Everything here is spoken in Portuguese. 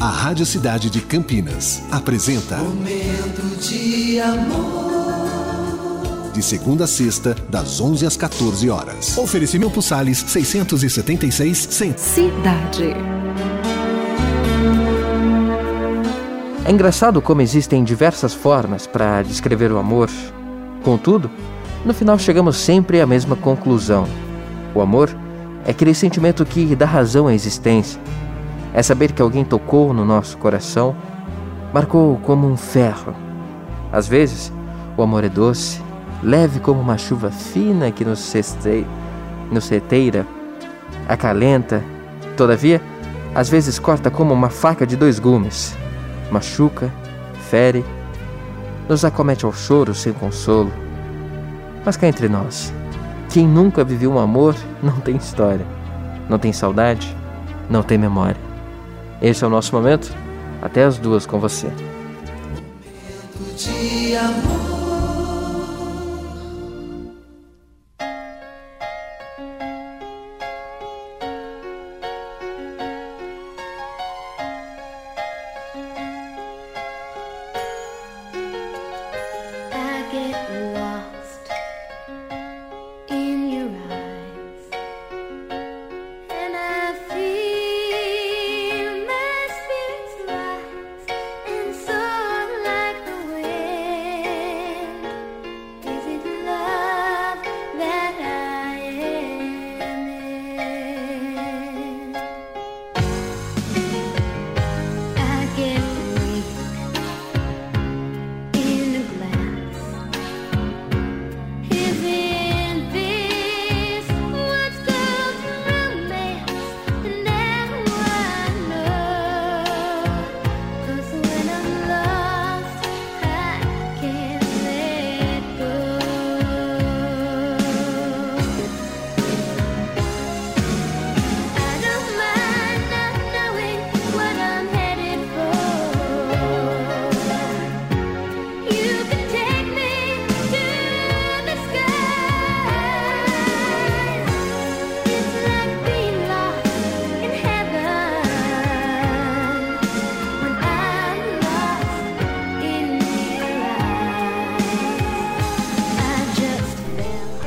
A Rádio Cidade de Campinas apresenta Momento de amor. De segunda a sexta, das 11 às 14 horas. Oferecimento Salles 676 100. Cidade. É engraçado como existem diversas formas para descrever o amor. Contudo, no final chegamos sempre à mesma conclusão. O amor é aquele sentimento que dá razão à existência é saber que alguém tocou no nosso coração, marcou como um ferro. Às vezes, o amor é doce, leve como uma chuva fina que nos, cestei, nos acalenta, todavia, às vezes corta como uma faca de dois gumes, machuca, fere, nos acomete ao choro sem consolo. Mas cá entre nós, quem nunca viveu um amor não tem história, não tem saudade, não tem memória. Esse é o nosso momento. Até as duas com você. Amor.